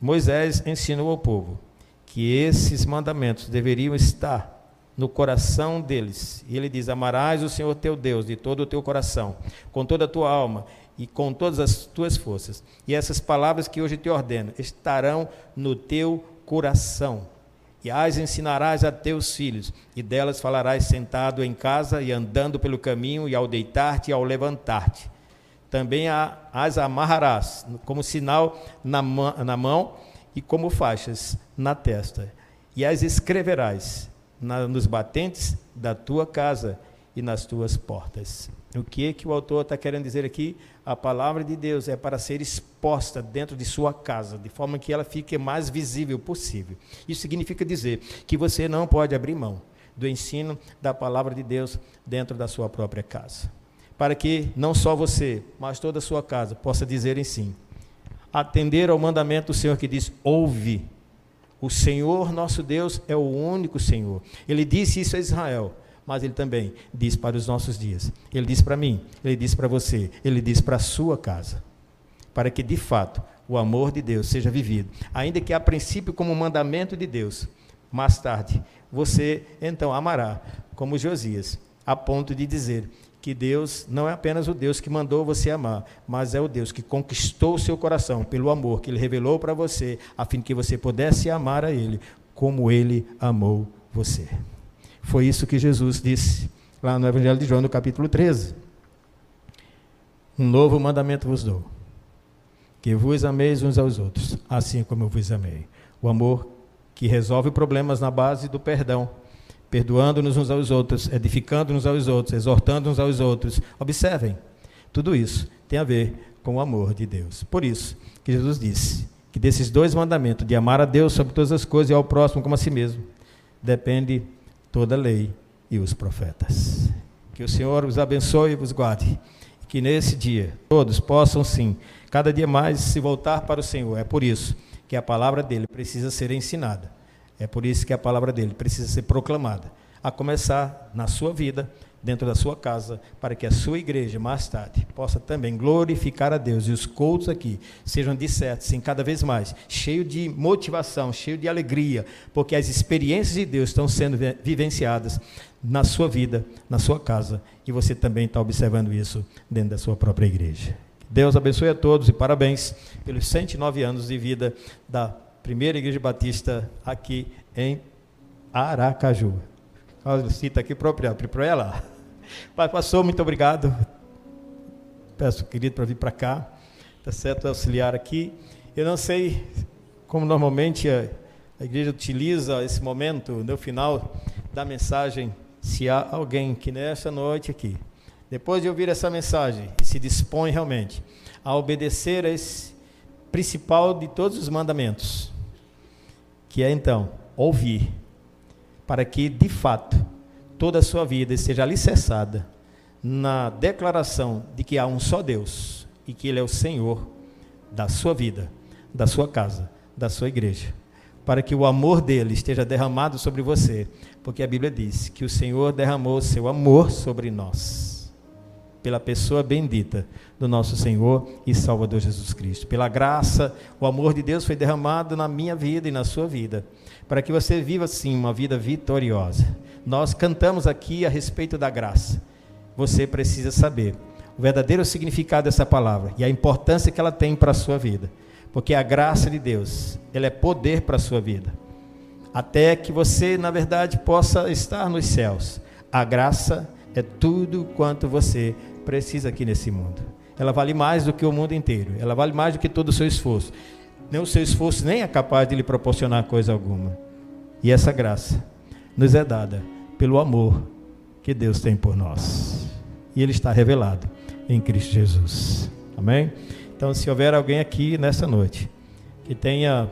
Moisés ensinou ao povo, que esses mandamentos deveriam estar no coração deles. E ele diz: Amarás o Senhor teu Deus de todo o teu coração, com toda a tua alma e com todas as tuas forças. E essas palavras que hoje te ordeno estarão no teu coração. E as ensinarás a teus filhos, e delas falarás sentado em casa e andando pelo caminho, e ao deitar-te e ao levantar-te. Também as amarrarás como sinal na, na mão e como faixas na testa. E as escreverás na, nos batentes da tua casa e nas tuas portas. O que é que o autor está querendo dizer aqui? A palavra de Deus é para ser exposta dentro de sua casa, de forma que ela fique mais visível possível. Isso significa dizer que você não pode abrir mão do ensino da palavra de Deus dentro da sua própria casa. Para que não só você, mas toda a sua casa possa dizer em sim. Atender ao mandamento do Senhor que diz: ouve. O Senhor nosso Deus é o único Senhor. Ele disse isso a Israel mas ele também diz para os nossos dias. Ele diz para mim, ele diz para você, ele diz para a sua casa. Para que de fato o amor de Deus seja vivido, ainda que a princípio como mandamento de Deus, mais tarde você então amará, como Josias, a ponto de dizer que Deus não é apenas o Deus que mandou você amar, mas é o Deus que conquistou o seu coração pelo amor que ele revelou para você, a fim que você pudesse amar a ele como ele amou você. Foi isso que Jesus disse lá no Evangelho de João, no capítulo 13. Um novo mandamento vos dou: que vos ameis uns aos outros, assim como eu vos amei. O amor que resolve problemas na base do perdão, perdoando-nos uns aos outros, edificando-nos aos outros, exortando-nos aos outros. Observem, tudo isso tem a ver com o amor de Deus. Por isso que Jesus disse que desses dois mandamentos, de amar a Deus sobre todas as coisas e ao próximo como a si mesmo, depende toda a lei e os profetas. Que o Senhor os abençoe e vos guarde. Que nesse dia todos possam sim, cada dia mais se voltar para o Senhor. É por isso que a palavra dele precisa ser ensinada. É por isso que a palavra dele precisa ser proclamada. A começar na sua vida, dentro da sua casa, para que a sua igreja, mais tarde, possa também glorificar a Deus e os cultos aqui sejam de certo, sim, cada vez mais, cheio de motivação, cheio de alegria, porque as experiências de Deus estão sendo vivenciadas na sua vida, na sua casa, e você também está observando isso dentro da sua própria igreja. Deus abençoe a todos e parabéns pelos 109 anos de vida da primeira igreja batista aqui em Aracaju. Cita aqui própria, para ela. Pai, pastor, muito obrigado. peço querido para vir para cá, tá certo? Auxiliar aqui. Eu não sei como normalmente a, a igreja utiliza esse momento no final da mensagem, se há alguém que nesta noite aqui, depois de ouvir essa mensagem, e se dispõe realmente a obedecer a esse principal de todos os mandamentos, que é então ouvir, para que de fato toda a sua vida esteja alicerçada na declaração de que há um só Deus e que Ele é o Senhor da sua vida, da sua casa, da sua igreja, para que o amor dele esteja derramado sobre você, porque a Bíblia diz que o Senhor derramou seu amor sobre nós, pela pessoa bendita do nosso Senhor e Salvador Jesus Cristo. Pela graça, o amor de Deus foi derramado na minha vida e na sua vida, para que você viva assim uma vida vitoriosa. Nós cantamos aqui a respeito da graça. Você precisa saber o verdadeiro significado dessa palavra e a importância que ela tem para a sua vida. Porque a graça de Deus, ela é poder para a sua vida. Até que você, na verdade, possa estar nos céus. A graça é tudo quanto você precisa aqui nesse mundo. Ela vale mais do que o mundo inteiro. Ela vale mais do que todo o seu esforço. Nem o seu esforço nem é capaz de lhe proporcionar coisa alguma. E essa graça nos é dada pelo amor que Deus tem por nós. E ele está revelado em Cristo Jesus. Amém? Então, se houver alguém aqui nessa noite que tenha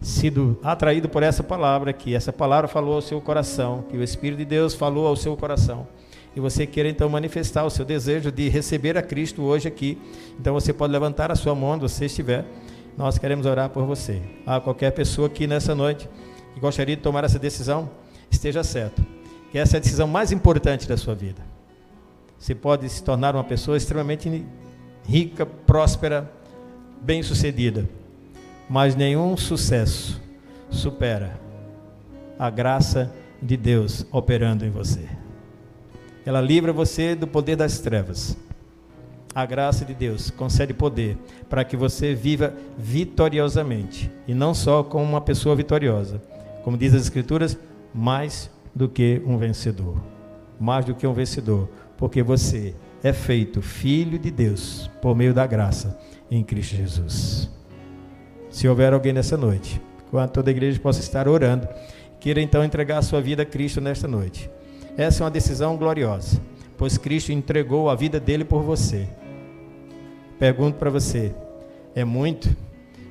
sido atraído por essa palavra, que essa palavra falou ao seu coração, que o Espírito de Deus falou ao seu coração, e você queira então manifestar o seu desejo de receber a Cristo hoje aqui, então você pode levantar a sua mão onde você estiver. Nós queremos orar por você. A qualquer pessoa aqui nessa noite que gostaria de tomar essa decisão, esteja certo que essa é a decisão mais importante da sua vida. Você pode se tornar uma pessoa extremamente rica, próspera, bem-sucedida, mas nenhum sucesso supera a graça de Deus operando em você. Ela livra você do poder das trevas. A graça de Deus concede poder para que você viva vitoriosamente e não só como uma pessoa vitoriosa, como diz as Escrituras, mais do que um vencedor. Mais do que um vencedor, porque você é feito filho de Deus por meio da graça em Cristo Jesus. Se houver alguém nessa noite, enquanto toda a igreja possa estar orando, queira então entregar a sua vida a Cristo nesta noite. Essa é uma decisão gloriosa, pois Cristo entregou a vida dele por você. Pergunto para você: é muito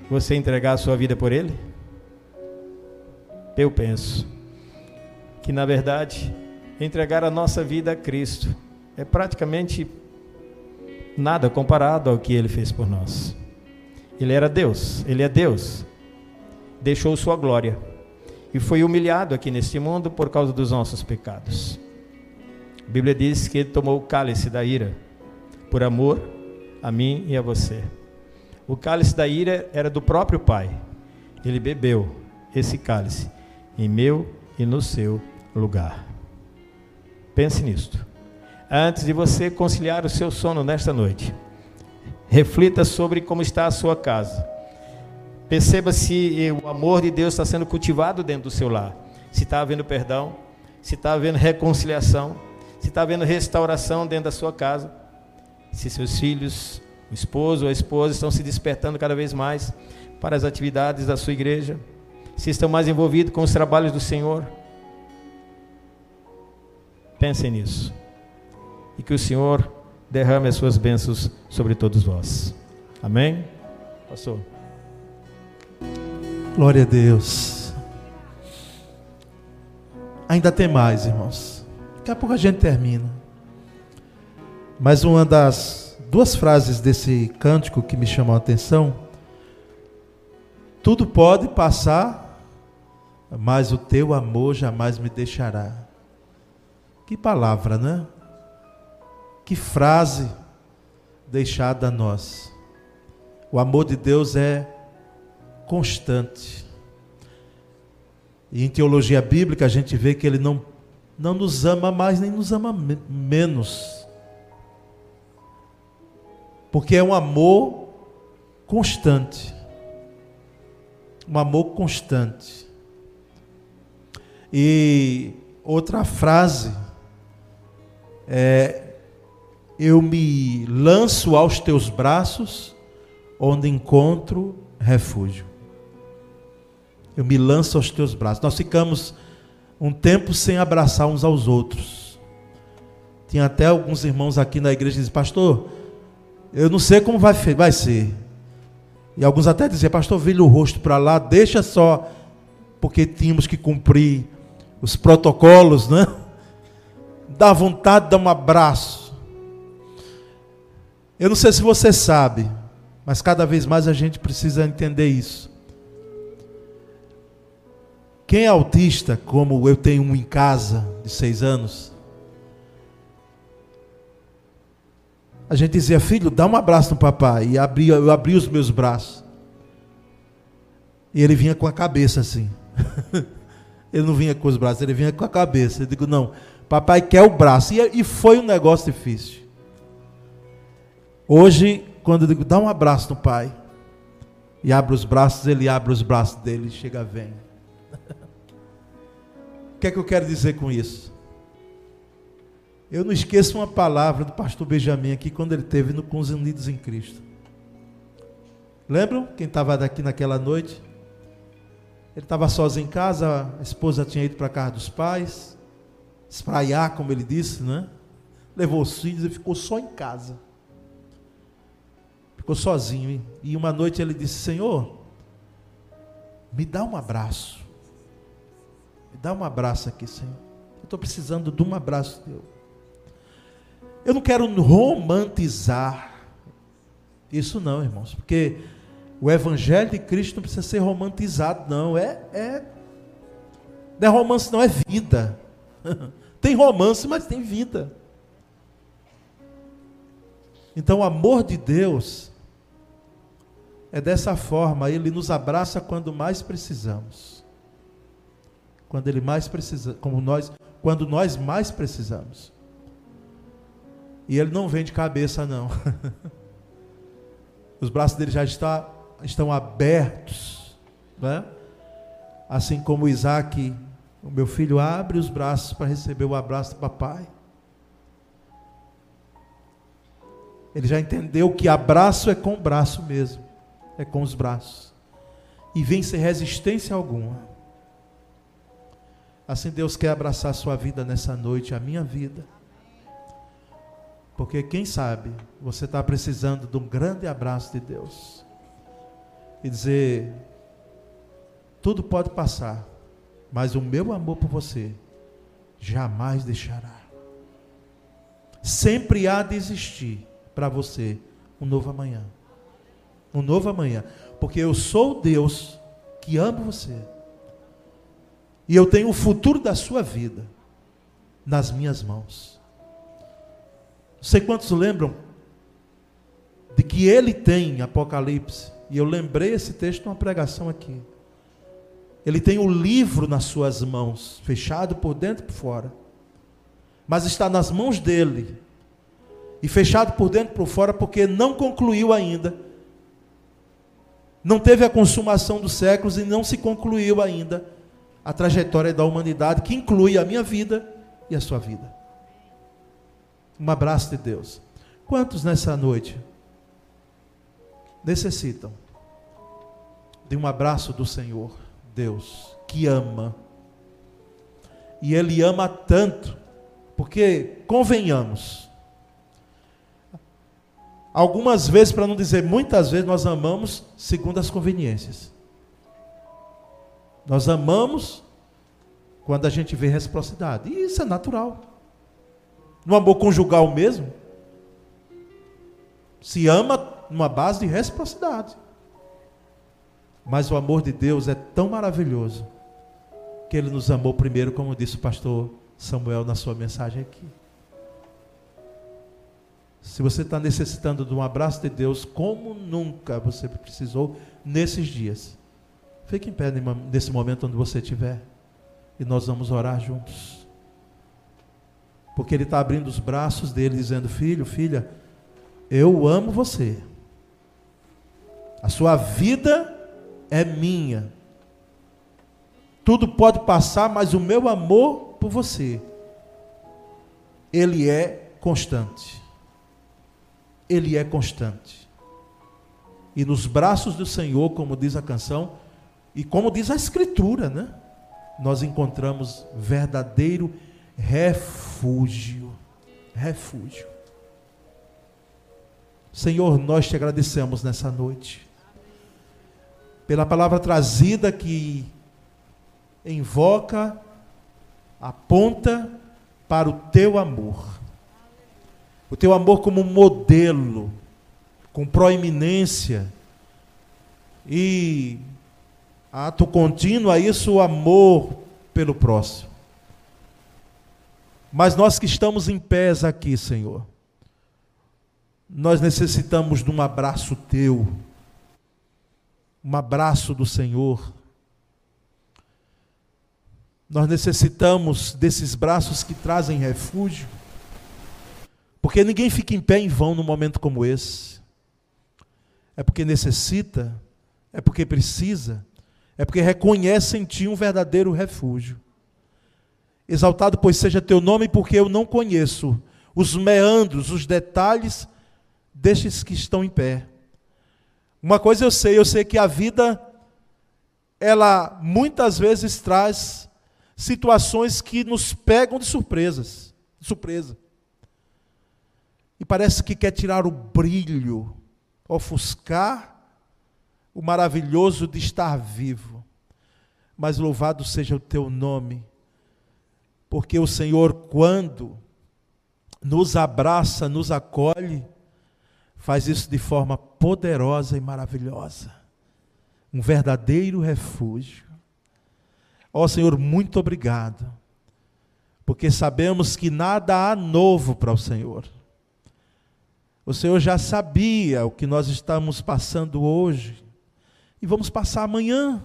você entregar a sua vida por ele? Eu penso que, na verdade, entregar a nossa vida a Cristo é praticamente nada comparado ao que ele fez por nós. Ele era Deus, ele é Deus. Deixou sua glória e foi humilhado aqui neste mundo por causa dos nossos pecados. A Bíblia diz que ele tomou o cálice da ira por amor a mim e a você. O cálice da ira era do próprio Pai. Ele bebeu esse cálice em meu e no seu lugar. Pense nisto antes de você conciliar o seu sono nesta noite. Reflita sobre como está a sua casa. Perceba se o amor de Deus está sendo cultivado dentro do seu lar. Se está havendo perdão, se está havendo reconciliação, se está havendo restauração dentro da sua casa. Se seus filhos, o esposo ou a esposa estão se despertando cada vez mais para as atividades da sua igreja. Se estão mais envolvidos com os trabalhos do Senhor. Pensem nisso e que o Senhor derrame as suas bênçãos sobre todos vós. Amém? Pastor. Glória a Deus. Ainda tem mais, irmãos. Daqui a pouco a gente termina. Mas uma das duas frases desse cântico que me chamou a atenção. Tudo pode passar, mas o teu amor jamais me deixará. Que palavra, né? Que frase deixada a nós. O amor de Deus é constante. E em teologia bíblica a gente vê que ele não, não nos ama mais nem nos ama me menos. Porque é um amor constante. Um amor constante. E outra frase é eu me lanço aos teus braços, onde encontro refúgio. Eu me lanço aos teus braços. Nós ficamos um tempo sem abraçar uns aos outros. Tinha até alguns irmãos aqui na igreja que dizem, pastor, eu não sei como vai, vai ser. E alguns até diziam, pastor, vira o rosto para lá, deixa só, porque tínhamos que cumprir os protocolos, né? Dá vontade de dar um abraço. Eu não sei se você sabe, mas cada vez mais a gente precisa entender isso. Quem é autista, como eu tenho um em casa de seis anos, a gente dizia, filho, dá um abraço no papai. E abria, eu abria os meus braços. E ele vinha com a cabeça assim. ele não vinha com os braços, ele vinha com a cabeça. Eu digo, não, papai quer o braço. E, e foi um negócio difícil. Hoje, quando eu digo, dá um abraço no pai. E abre os braços, ele abre os braços dele e chega, vem. Que é que eu quero dizer com isso? Eu não esqueço uma palavra do pastor Benjamin aqui quando ele teve no, com os Unidos em Cristo. Lembram quem estava daqui naquela noite? Ele estava sozinho em casa, a esposa tinha ido para a casa dos pais, espraiar, como ele disse, né? Levou os filhos e ficou só em casa. Ficou sozinho. E uma noite ele disse: Senhor, me dá um abraço. Me dá um abraço aqui, Senhor. Eu estou precisando de um abraço teu. Eu não quero romantizar isso não, irmãos, porque o evangelho de Cristo não precisa ser romantizado, não. É, é não é romance, não é vida. tem romance, mas tem vida. Então, o amor de Deus é dessa forma, ele nos abraça quando mais precisamos. Quando ele mais precisa, como nós, quando nós mais precisamos. E ele não vem de cabeça, não. Os braços dele já está, estão abertos. Né? Assim como Isaac, o meu filho, abre os braços para receber o abraço do papai. Ele já entendeu que abraço é com o braço mesmo, é com os braços. E vem sem resistência alguma. Assim Deus quer abraçar a sua vida nessa noite, a minha vida. Porque quem sabe você está precisando de um grande abraço de Deus. E dizer: tudo pode passar, mas o meu amor por você jamais deixará. Sempre há de existir para você um novo amanhã. Um novo amanhã. Porque eu sou Deus que amo você. E eu tenho o futuro da sua vida nas minhas mãos. Não sei quantos lembram de que ele tem Apocalipse. E eu lembrei esse texto numa pregação aqui. Ele tem o livro nas suas mãos, fechado por dentro e por fora. Mas está nas mãos dele. E fechado por dentro e por fora porque não concluiu ainda. Não teve a consumação dos séculos e não se concluiu ainda a trajetória da humanidade que inclui a minha vida e a sua vida um abraço de Deus. Quantos nessa noite necessitam de um abraço do Senhor, Deus, que ama? E Ele ama tanto, porque, convenhamos, algumas vezes, para não dizer muitas vezes, nós amamos segundo as conveniências. Nós amamos quando a gente vê reciprocidade. E isso é natural. No amor conjugal mesmo, se ama numa base de reciprocidade. Mas o amor de Deus é tão maravilhoso que ele nos amou primeiro, como disse o pastor Samuel na sua mensagem aqui. Se você está necessitando de um abraço de Deus, como nunca você precisou nesses dias, fique em pé nesse momento onde você estiver e nós vamos orar juntos. Porque ele está abrindo os braços dele, dizendo: Filho, filha, eu amo você. A sua vida é minha. Tudo pode passar, mas o meu amor por você, ele é constante. ele é constante. E nos braços do Senhor, como diz a canção, e como diz a Escritura, né? Nós encontramos verdadeiro refúgio. Refúgio. Senhor, nós te agradecemos nessa noite, pela palavra trazida que invoca, aponta para o teu amor. O teu amor como modelo, com proeminência e ato contínuo a isso o amor pelo próximo. Mas nós que estamos em pés aqui, Senhor, nós necessitamos de um abraço teu, um abraço do Senhor. Nós necessitamos desses braços que trazem refúgio, porque ninguém fica em pé em vão num momento como esse. É porque necessita, é porque precisa, é porque reconhece em ti um verdadeiro refúgio. Exaltado, pois seja teu nome, porque eu não conheço os meandros, os detalhes destes que estão em pé. Uma coisa eu sei, eu sei que a vida, ela muitas vezes traz situações que nos pegam de surpresas, de surpresa. E parece que quer tirar o brilho, ofuscar o maravilhoso de estar vivo. Mas louvado seja o teu nome, porque o Senhor, quando nos abraça, nos acolhe, faz isso de forma poderosa e maravilhosa. Um verdadeiro refúgio. Ó oh, Senhor, muito obrigado, porque sabemos que nada há novo para o Senhor. O Senhor já sabia o que nós estamos passando hoje e vamos passar amanhã.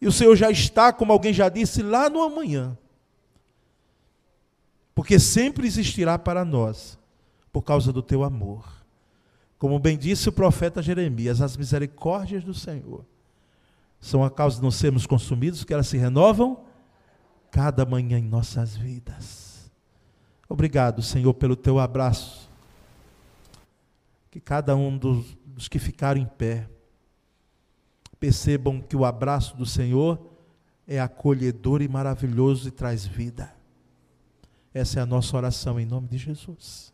E o Senhor já está, como alguém já disse, lá no amanhã. Porque sempre existirá para nós por causa do teu amor. Como bem disse o profeta Jeremias, as misericórdias do Senhor são a causa de não sermos consumidos, que elas se renovam cada manhã em nossas vidas. Obrigado, Senhor, pelo teu abraço. Que cada um dos, dos que ficaram em pé percebam que o abraço do Senhor é acolhedor e maravilhoso e traz vida. Essa é a nossa oração em nome de Jesus.